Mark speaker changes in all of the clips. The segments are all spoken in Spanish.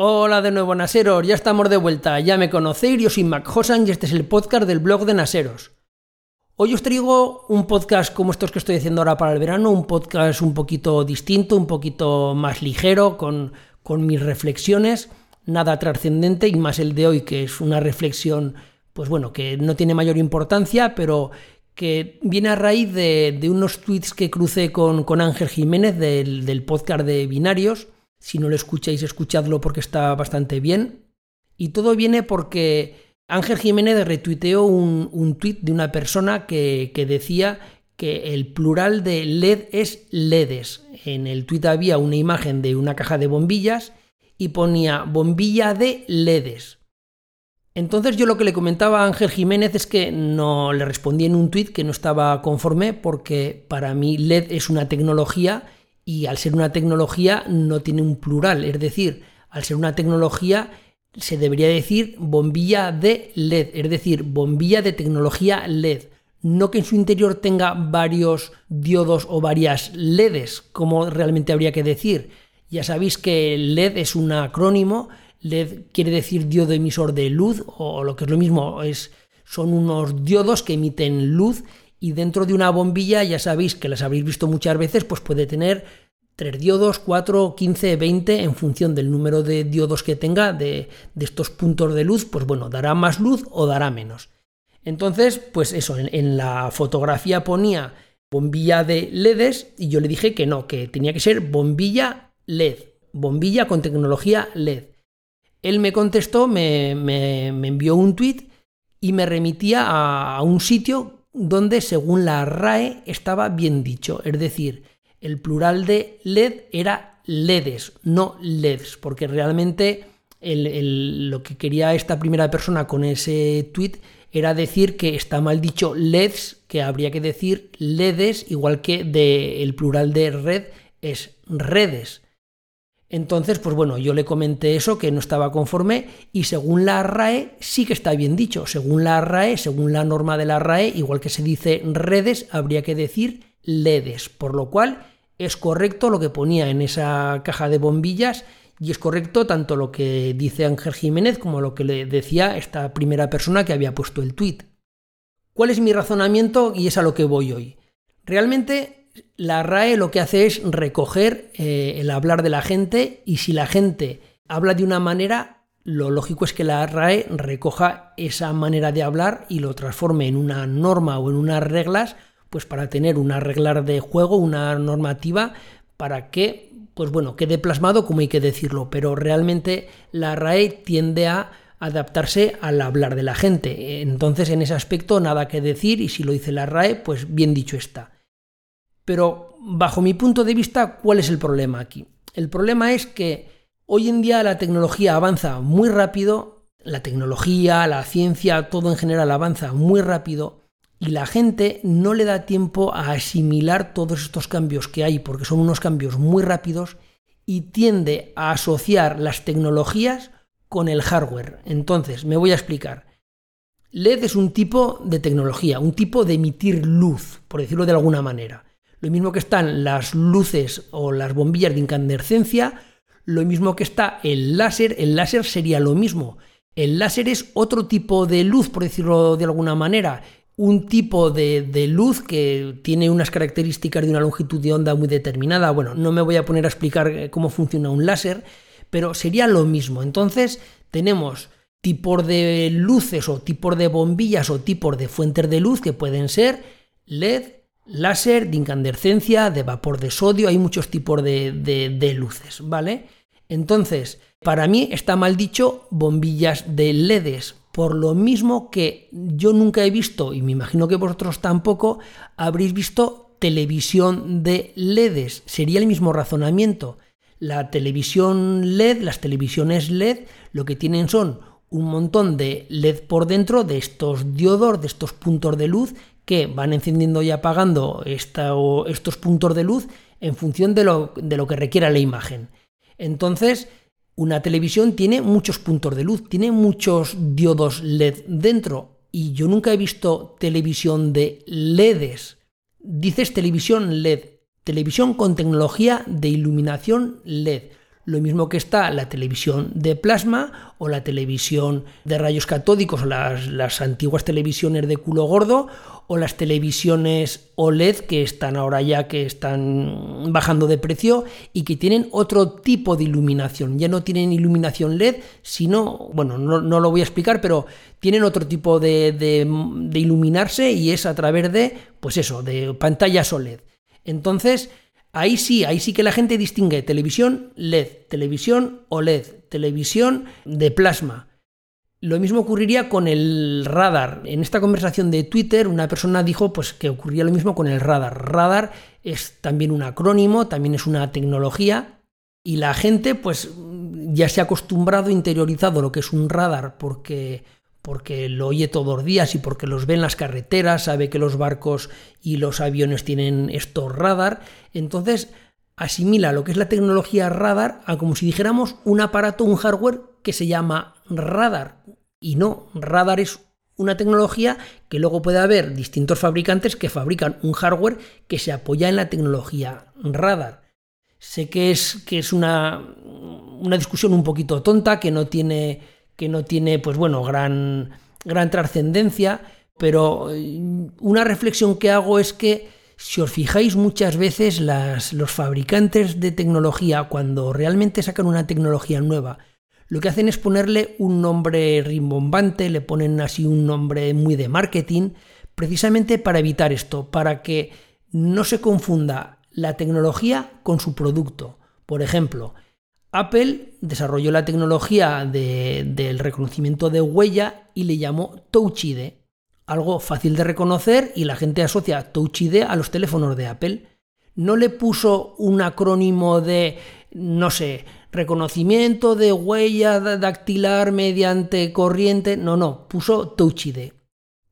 Speaker 1: Hola de nuevo Naseros, ya estamos de vuelta, ya me conocéis, yo soy Mac Hosan y este es el podcast del blog de Naseros. Hoy os traigo un podcast como estos que estoy haciendo ahora para el verano, un podcast un poquito distinto, un poquito más ligero, con, con mis reflexiones, nada trascendente y más el de hoy que es una reflexión, pues bueno, que no tiene mayor importancia, pero que viene a raíz de, unos tweets que crucé con, con Ángel Jiménez del, del podcast de Binarios si no lo escucháis, escuchadlo porque está bastante bien. Y todo viene porque Ángel Jiménez retuiteó un, un tuit de una persona que, decía que el plural de LED es LEDes. En el tuit había una imagen de una caja de bombillas y ponía bombilla de LEDes. Entonces yo lo que le comentaba a Ángel Jiménez es que no le respondí en un tuit que no estaba conforme porque para mí LED es una tecnología y al ser una tecnología no tiene un plural, es decir, al ser una tecnología se debería decir bombilla de LED, es decir, bombilla de tecnología LED, no que en su interior tenga varios diodos o varias LEDs, como realmente habría que decir. Ya sabéis que LED es un acrónimo, LED quiere decir diodo emisor de luz, o lo que es lo mismo, es, son unos diodos que emiten luz y dentro de una bombilla, ya sabéis que las habréis visto muchas veces, pues puede tener 3 diodos, 4, 15, 20, en función del número de diodos que tenga de, estos puntos de luz, pues bueno, dará más luz o dará menos. Entonces, pues eso, en, la fotografía ponía bombilla de LEDs y yo le dije que no, que tenía que ser bombilla LED, bombilla con tecnología LED. Él me contestó, me, me, envió un tweet y me remitía a un sitio donde según la RAE estaba bien dicho, es decir, el plural de LED era LEDs, no LEDs, porque realmente lo que quería esta primera persona con ese tweet era decir que está mal dicho LEDs, que habría que decir LEDs, igual que el plural de red es redes. Entonces, pues bueno, yo le comenté eso, que no estaba conforme, y según la RAE sí que está bien dicho. Según la RAE, según la norma de la RAE, igual que se dice redes, habría que decir LEDes, por lo cual es correcto lo que ponía en esa caja de bombillas y es correcto tanto lo que dice Ángel Jiménez como lo que le decía esta primera persona que había puesto el tuit. ¿Cuál es mi razonamiento y es a lo que voy hoy? Realmente la RAE lo que hace es recoger eh, el hablar de la gente y si la gente habla de una manera, lo lógico es que la RAE recoja esa manera de hablar y lo transforme en una norma o en unas reglas, pues para tener una regla de juego, una normativa para que, pues bueno, quede plasmado como hay que decirlo, pero realmente la RAE tiende a adaptarse al hablar de la gente. Entonces, en ese aspecto, nada que decir y si lo dice la RAE, pues bien dicho está. Pero bajo mi punto de vista, ¿cuál es el problema aquí? El problema es que hoy en día la tecnología avanza muy rápido, la tecnología, la ciencia, todo en general avanza muy rápido y la gente no le da tiempo a asimilar todos estos cambios que hay porque son unos cambios muy rápidos y tiende a asociar las tecnologías con el hardware. Entonces, me voy a explicar. LED es un tipo de tecnología, un tipo de emitir luz, por decirlo de alguna manera. Lo mismo que están las luces o las bombillas de incandescencia, lo mismo que está el láser, el láser sería lo mismo. El láser es otro tipo de luz, por decirlo de alguna manera, un tipo de, luz que tiene unas características de una longitud de onda muy determinada. Bueno, no me voy a poner a explicar eh, cómo funciona un láser, pero sería lo mismo. Entonces, tenemos tipos de luces o tipos de bombillas o tipos de fuentes de luz que pueden ser LED, láser, de incandescencia, de vapor de sodio, hay muchos tipos de, luces, ¿vale? Entonces, para mí está mal dicho bombillas de LEDs, por lo mismo que yo nunca he visto, y me imagino que vosotros tampoco, habréis visto televisión de LEDs. Sería el mismo razonamiento. La televisión LED, las televisiones LED, lo que tienen son un montón de LED por dentro, de estos diodos, de estos puntos de luz, que van encendiendo y apagando estos puntos de luz en función de lo, de lo que requiera la imagen. Entonces, una televisión tiene muchos puntos de luz, tiene muchos diodos LED dentro. Y yo nunca he visto televisión de LEDs. Dices televisión LED, televisión con tecnología de iluminación LED. Lo mismo que está la televisión de plasma o la televisión de rayos catódicos, las, las antiguas televisiones de culo gordo o las televisiones OLED que están ahora ya que están bajando de precio y que tienen otro tipo de iluminación. Ya no tienen iluminación LED, sino, bueno, no, lo voy a explicar, pero tienen otro tipo de, de iluminarse y es a través de, pues eso, de pantallas OLED. Entonces, Ahí sí, ahí sí que la gente distingue televisión LED, televisión OLED, televisión de plasma. Lo mismo ocurriría con el radar. En esta conversación de Twitter una persona dijo pues, que ocurría lo mismo con el radar. Radar es también un acrónimo, también es una tecnología y la gente pues ya se ha acostumbrado, interiorizado lo que es un radar porque porque lo oye todos los días y porque los ve en las carreteras, sabe que los barcos y los aviones tienen estos radar, entonces asimila lo que es la tecnología radar a como si dijéramos un aparato, un hardware que se llama radar. Y no, radar es una tecnología que luego puede haber distintos fabricantes que fabrican un hardware que se apoya en la tecnología radar. Sé que es, que es una, una discusión un poquito tonta, que no tiene que no tiene, pues bueno, gran, gran trascendencia, pero eh, una reflexión que hago es que si os fijáis muchas veces los fabricantes de tecnología, cuando realmente sacan una tecnología nueva, lo que hacen es ponerle un nombre rimbombante, le ponen así un nombre muy de marketing, precisamente para evitar esto, para que no se confunda la tecnología con su producto. Por ejemplo, Apple desarrolló la tecnología del reconocimiento de huella y le llamó Touch ID, algo fácil de reconocer y la gente asocia Touch ID a los teléfonos de Apple. No le puso un acrónimo de, no sé, reconocimiento de huella dactilar mediante corriente, no, no, puso Touch ID.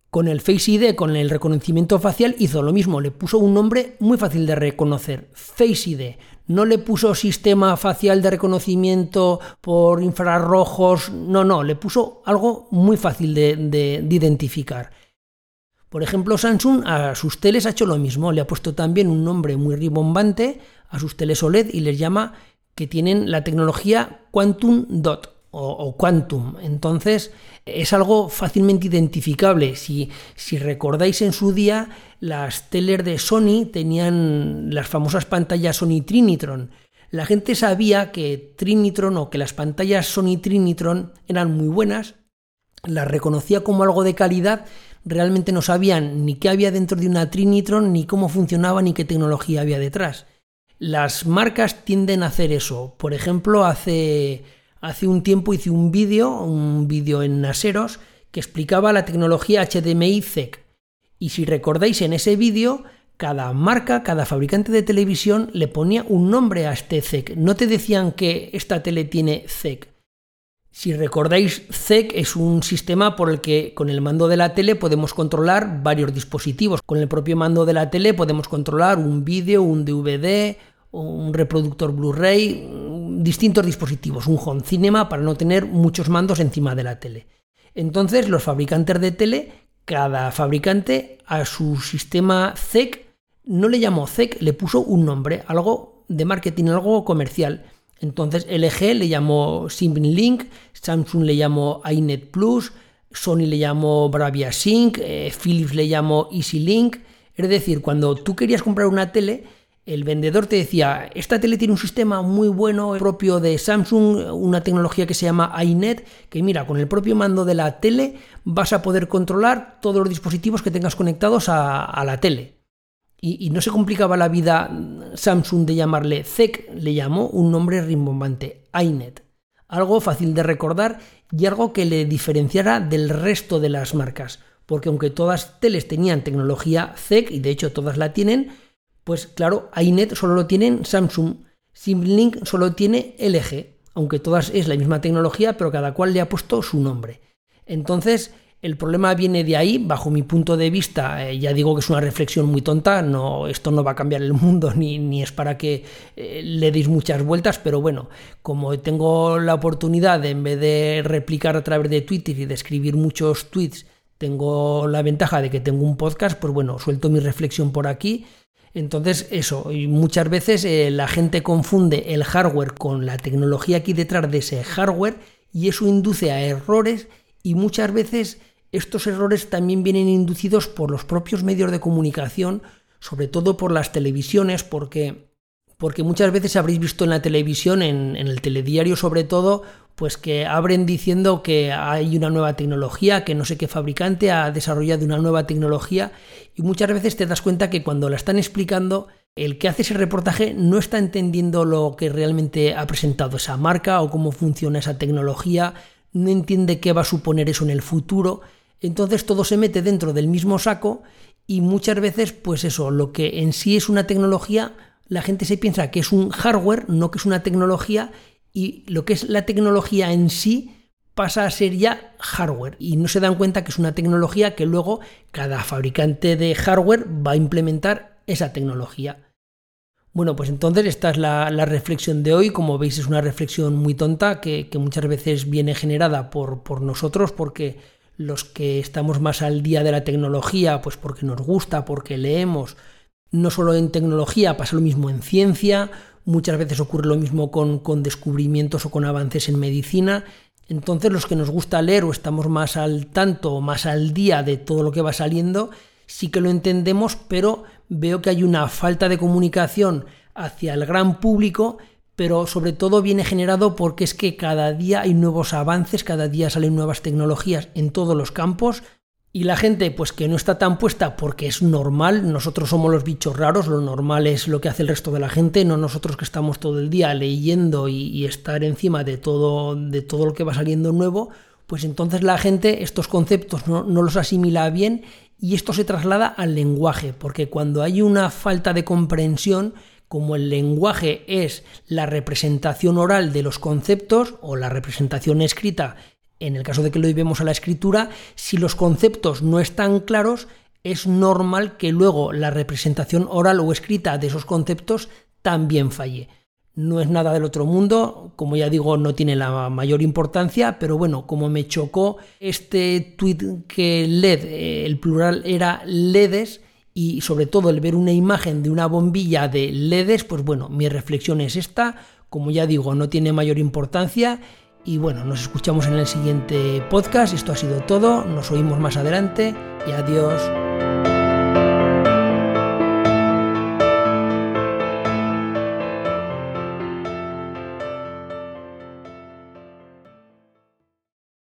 Speaker 1: Con el Face ID, con el reconocimiento facial, hizo lo mismo, le puso un nombre muy fácil de reconocer, Face ID no le puso sistema facial de reconocimiento por infrarrojos, no, no, le puso algo muy fácil de, identificar. Por ejemplo, Samsung a sus teles ha hecho lo mismo, le ha puesto también un nombre muy ribombante a sus teles OLED y les llama que tienen la tecnología Quantum Dot o, Quantum. Entonces es algo fácilmente identificable. Si, si recordáis en su día, las teles de Sony tenían las famosas pantallas Sony Trinitron. La gente sabía que Trinitron o que las pantallas Sony Trinitron eran muy buenas, las reconocía como algo de calidad, realmente no sabían ni qué había dentro de una Trinitron, ni cómo funcionaba, ni qué tecnología había detrás. Las marcas tienden a hacer eso. Por ejemplo, hace Hace un tiempo hice un vídeo, un vídeo en Naseros, que explicaba la tecnología HDMI ZEC. Y si recordáis en ese vídeo, cada marca, cada fabricante de televisión le ponía un nombre a este ZEC. No te decían que esta tele tiene ZEC. Si recordáis, ZEC es un sistema por el que con el mando de la tele podemos controlar varios dispositivos. Con el propio mando de la tele podemos controlar un vídeo, un DVD, un reproductor Blu-ray, distintos dispositivos, un home cinema para no tener muchos mandos encima de la tele. Entonces los fabricantes de tele, cada fabricante a su sistema ZEC no le llamó ZEC, le puso un nombre, algo de marketing, algo comercial. Entonces LG le llamó Link, Samsung le llamó iNet Plus, Sony le llamó Bravia Sync, eh, Philips le llamó EasyLink. Es decir, cuando tú querías comprar una tele, el vendedor te decía, esta tele tiene un sistema muy bueno propio de Samsung, una tecnología que se llama iNet, que mira, con el propio mando de la tele vas a poder controlar todos los dispositivos que tengas conectados a, la tele. Y, no se complicaba la vida Samsung de llamarle ZEC, le llamó un nombre rimbombante, iNet. Algo fácil de recordar y algo que le diferenciara del resto de las marcas, porque aunque todas teles tenían tecnología ZEC, y de hecho todas la tienen, pues claro, iNet solo lo tienen Samsung. Simlink solo tiene LG, aunque todas es la misma tecnología, pero cada cual le ha puesto su nombre. Entonces, el problema viene de ahí, bajo mi punto de vista, eh, ya digo que es una reflexión muy tonta, no, esto no va a cambiar el mundo ni, ni es para que eh, le deis muchas vueltas, pero bueno, como tengo la oportunidad en vez de replicar a través de Twitter y de escribir muchos tweets, tengo la ventaja de que tengo un podcast, pues bueno, suelto mi reflexión por aquí. Entonces, eso, y muchas veces eh, la gente confunde el hardware con la tecnología aquí detrás de ese hardware y eso induce a errores y muchas veces estos errores también vienen inducidos por los propios medios de comunicación, sobre todo por las televisiones, porque, porque muchas veces habréis visto en la televisión, en, en el telediario sobre todo, pues que abren diciendo que hay una nueva tecnología, que no sé qué fabricante ha desarrollado una nueva tecnología y muchas veces te das cuenta que cuando la están explicando, el que hace ese reportaje no está entendiendo lo que realmente ha presentado esa marca o cómo funciona esa tecnología, no entiende qué va a suponer eso en el futuro, entonces todo se mete dentro del mismo saco y muchas veces, pues eso, lo que en sí es una tecnología, la gente se piensa que es un hardware, no que es una tecnología, y lo que es la tecnología en sí pasa a ser ya hardware y no se dan cuenta que es una tecnología que luego cada fabricante de hardware va a implementar esa tecnología. Bueno, pues entonces esta es la, reflexión de hoy. Como veis, es una reflexión muy tonta que, muchas veces viene generada por, por, nosotros, porque los que estamos más al día de la tecnología, pues porque nos gusta, porque leemos, no solo en tecnología, pasa lo mismo en ciencia, muchas veces ocurre lo mismo con, con descubrimientos o con avances en medicina. Entonces los que nos gusta leer o estamos más al tanto o más al día de todo lo que va saliendo, sí que lo entendemos, pero veo que hay una falta de comunicación hacia el gran público, pero sobre todo viene generado porque es que cada día hay nuevos avances, cada día salen nuevas tecnologías en todos los campos, y la gente pues que no está tan puesta porque es normal, nosotros somos los bichos raros, lo normal es lo que hace el resto de la gente, no nosotros que estamos todo el día leyendo y, estar encima de todo, de todo lo que va saliendo nuevo, pues entonces la gente estos conceptos no, no los asimila bien y esto se traslada al lenguaje, porque cuando hay una falta de comprensión, como el lenguaje es la representación oral de los conceptos o la representación escrita, en el caso de que lo llevemos a la escritura, si los conceptos no están claros, es normal que luego la representación oral o escrita de esos conceptos también falle. No es nada del otro mundo, como ya digo, no tiene la mayor importancia, pero bueno, como me chocó este tweet que LED, eh, el plural era LEDes, y sobre todo el ver una imagen de una bombilla de LEDes, pues bueno, mi reflexión es esta, como ya digo, no tiene mayor importancia, y bueno, nos escuchamos en el siguiente podcast, esto ha sido todo, nos oímos más adelante. Y adiós.